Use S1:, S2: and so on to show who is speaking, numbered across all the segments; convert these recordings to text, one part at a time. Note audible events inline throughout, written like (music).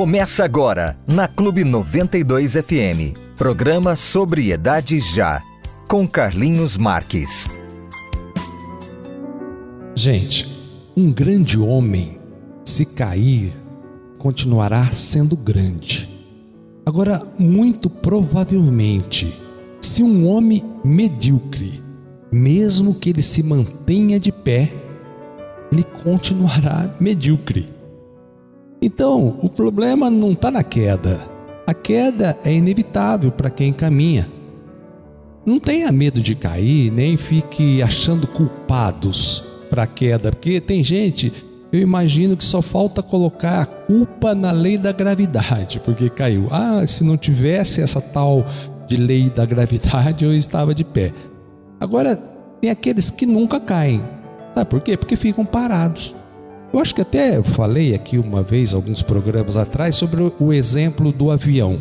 S1: Começa agora, na Clube 92 FM. Programa Sobriedade Já, com Carlinhos Marques.
S2: Gente, um grande homem, se cair, continuará sendo grande. Agora, muito provavelmente, se um homem medíocre, mesmo que ele se mantenha de pé, ele continuará medíocre. Então, o problema não está na queda. A queda é inevitável para quem caminha. Não tenha medo de cair, nem fique achando culpados para a queda, porque tem gente, eu imagino que só falta colocar a culpa na lei da gravidade, porque caiu. Ah, se não tivesse essa tal de lei da gravidade, eu estava de pé. Agora, tem aqueles que nunca caem. Sabe por quê? Porque ficam parados. Eu acho que até falei aqui uma vez, alguns programas atrás, sobre o exemplo do avião.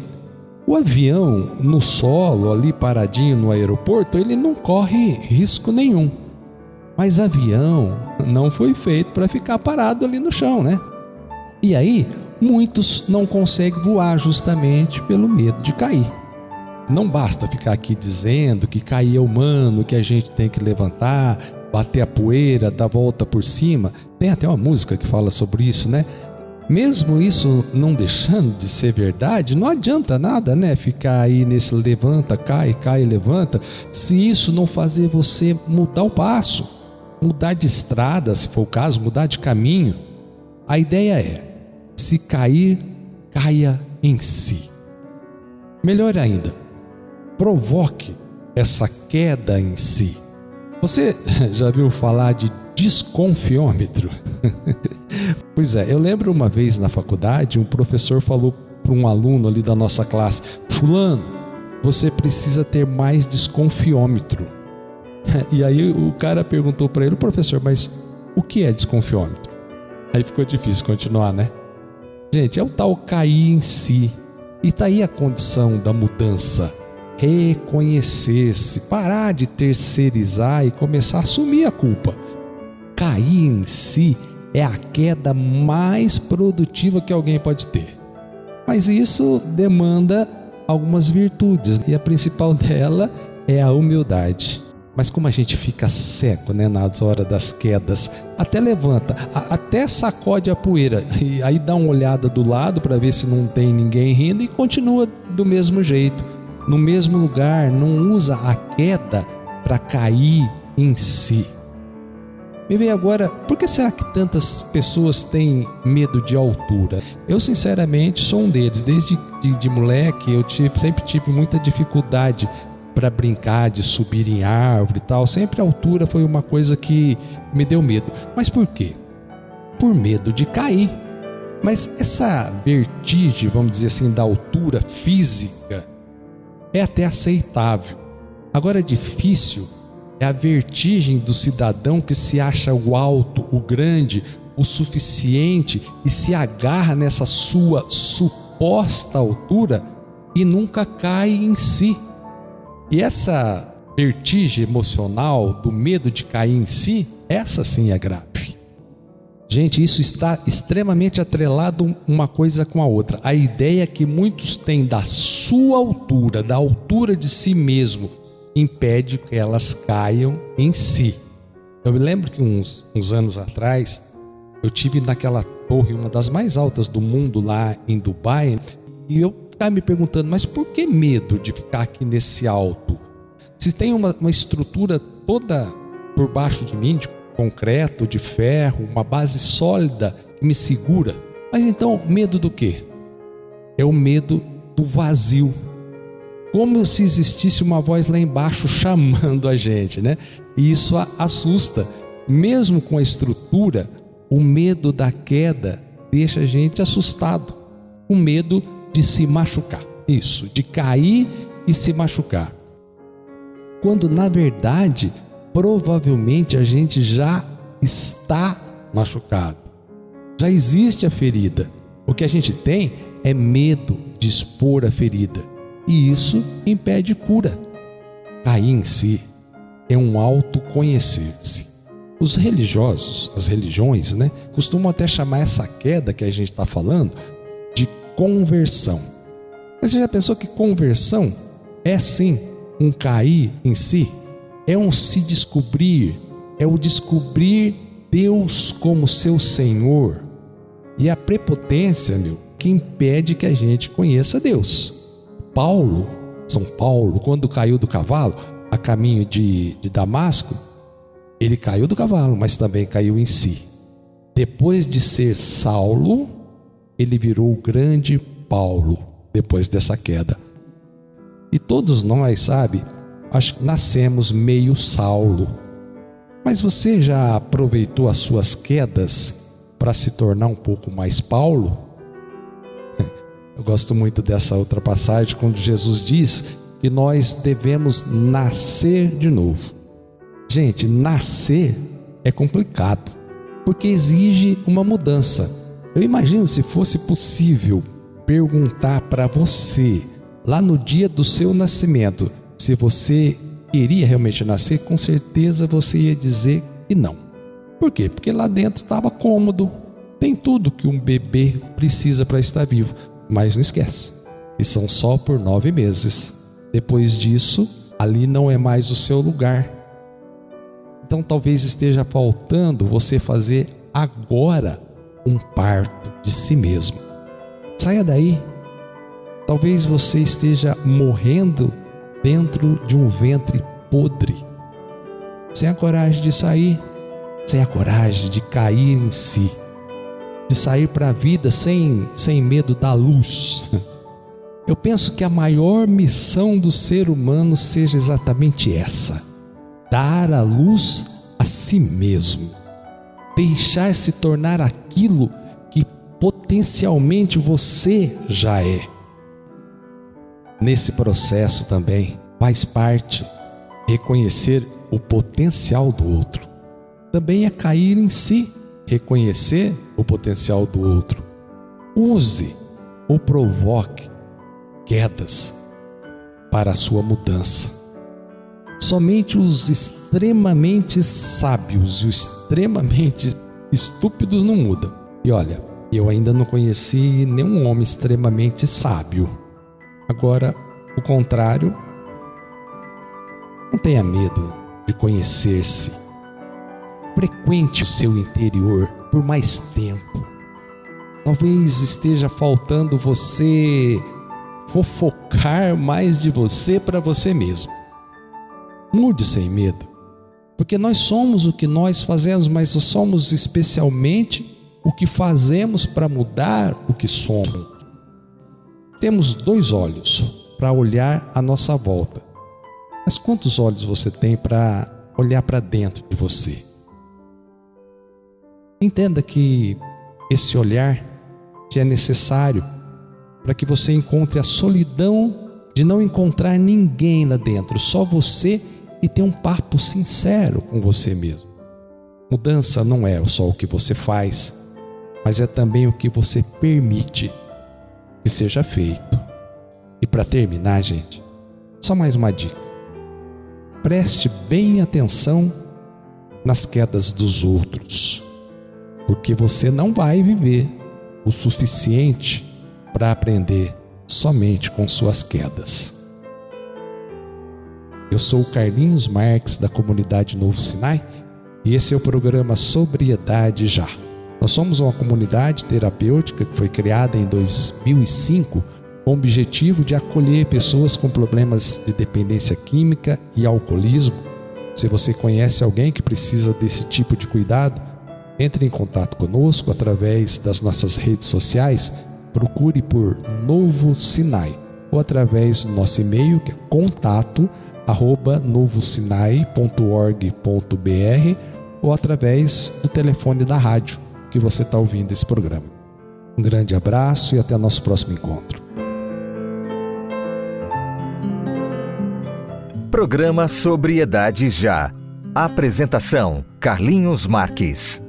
S2: O avião no solo, ali paradinho no aeroporto, ele não corre risco nenhum. Mas avião não foi feito para ficar parado ali no chão, né? E aí, muitos não conseguem voar justamente pelo medo de cair. Não basta ficar aqui dizendo que cair é humano, que a gente tem que levantar, bater a poeira, dar volta por cima. Tem até uma música que fala sobre isso, né? Mesmo isso não deixando de ser verdade, não adianta nada, né? Ficar aí nesse levanta, cai, cai, levanta, se isso não fazer você mudar o passo mudar de estrada, se for o caso, mudar de caminho. A ideia é: se cair, caia em si. Melhor ainda, provoque essa queda em si. Você (laughs) já viu falar de desconfiômetro? (laughs) pois é, eu lembro uma vez na faculdade, um professor falou para um aluno ali da nossa classe: Fulano, você precisa ter mais desconfiômetro. (laughs) E aí o cara perguntou para ele, professor, mas o que é desconfiômetro? Aí ficou difícil continuar, né? Gente, é o tal cair em si. E tá aí a condição da mudança. Reconhecer-se, parar de terceirizar e começar a assumir a culpa. Cair em si é a queda mais produtiva que alguém pode ter. Mas isso demanda algumas virtudes, e a principal (laughs) dela é a humildade. Mas como a gente fica seco, né, nas horas das quedas, até levanta, a, até sacode a poeira e aí dá uma olhada do lado para ver se não tem ninguém rindo e continua do mesmo jeito, no mesmo lugar, não usa a queda para cair em si. Me vem agora, por que será que tantas pessoas têm medo de altura? Eu, sinceramente, sou um deles. Desde de, de moleque, eu tive, sempre tive muita dificuldade para brincar de subir em árvore e tal. Sempre a altura foi uma coisa que me deu medo. Mas por quê? Por medo de cair. Mas essa vertigem, vamos dizer assim, da altura física é até aceitável. Agora, difícil é a vertigem do cidadão que se acha o alto, o grande, o suficiente e se agarra nessa sua suposta altura e nunca cai em si. E essa vertigem emocional do medo de cair em si, essa sim é grave. Gente, isso está extremamente atrelado uma coisa com a outra. A ideia que muitos têm da sua altura, da altura de si mesmo, impede que elas caiam em si. Eu me lembro que uns, uns anos atrás, eu tive naquela torre, uma das mais altas do mundo lá em Dubai, e eu ficar me perguntando, mas por que medo de ficar aqui nesse alto? Se tem uma, uma estrutura toda por baixo de mim, de concreto, de ferro, uma base sólida que me segura. Mas então, medo do quê? É o medo do vazio. Como se existisse uma voz lá embaixo (laughs) chamando a gente, né? E isso assusta. Mesmo com a estrutura, o medo da queda deixa a gente assustado. O medo de se machucar. Isso, de cair e se machucar. Quando na verdade, provavelmente a gente já está machucado. Já existe a ferida. O que a gente tem é medo de expor a ferida. E isso impede cura. Cair em si é um autoconhecer-se. Os religiosos, as religiões, né, costumam até chamar essa queda que a gente está falando conversão. Mas você já pensou que conversão é sim um cair em si? É um se descobrir, é o descobrir Deus como seu Senhor. E a prepotência, meu, que impede que a gente conheça Deus. Paulo, São Paulo, quando caiu do cavalo a caminho de, de Damasco, ele caiu do cavalo, mas também caiu em si. Depois de ser Saulo, ele virou o grande Paulo, depois dessa queda. E todos nós, sabe, acho que nascemos meio Saulo. Mas você já aproveitou as suas quedas para se tornar um pouco mais Paulo? Eu gosto muito dessa outra passagem, quando Jesus diz que nós devemos nascer de novo. Gente, nascer é complicado, porque exige uma mudança. Eu imagino se fosse possível perguntar para você, lá no dia do seu nascimento, se você iria realmente nascer, com certeza você ia dizer que não. Por quê? Porque lá dentro estava cômodo, tem tudo que um bebê precisa para estar vivo. Mas não esquece, e são só por nove meses. Depois disso, ali não é mais o seu lugar. Então talvez esteja faltando você fazer agora um parto de si mesmo. Saia daí. Talvez você esteja morrendo dentro de um ventre podre, sem a coragem de sair, sem a coragem de cair em si de sair para a vida sem, sem medo da luz. Eu penso que a maior missão do ser humano seja exatamente essa: dar a luz a si mesmo, deixar se tornar aquilo que potencialmente você já é. Nesse processo também faz parte reconhecer o potencial do outro. Também é cair em si reconhecer o potencial do outro. Use ou provoque quedas para a sua mudança. Somente os extremamente sábios e os extremamente estúpidos não mudam. E olha, eu ainda não conheci nenhum homem extremamente sábio. Agora, o contrário, não tenha medo de conhecer-se frequente o seu interior por mais tempo. Talvez esteja faltando você fofocar mais de você para você mesmo. Mude sem medo, porque nós somos o que nós fazemos, mas somos especialmente o que fazemos para mudar o que somos. Temos dois olhos para olhar à nossa volta, mas quantos olhos você tem para olhar para dentro de você? Entenda que esse olhar que é necessário para que você encontre a solidão de não encontrar ninguém lá dentro, só você e ter um papo sincero com você mesmo. Mudança não é só o que você faz, mas é também o que você permite que seja feito. E para terminar, gente, só mais uma dica. Preste bem atenção nas quedas dos outros porque você não vai viver o suficiente para aprender somente com suas quedas. Eu sou o Carlinhos Marques da comunidade Novo Sinai e esse é o programa Sobriedade Já. Nós somos uma comunidade terapêutica que foi criada em 2005 com o objetivo de acolher pessoas com problemas de dependência química e alcoolismo. Se você conhece alguém que precisa desse tipo de cuidado, entre em contato conosco através das nossas redes sociais. Procure por Novo Sinai ou através do nosso e-mail que é contato ou através do telefone da rádio que você está ouvindo esse programa. Um grande abraço e até nosso próximo encontro.
S1: Programa Sobriedade Já. Apresentação: Carlinhos Marques.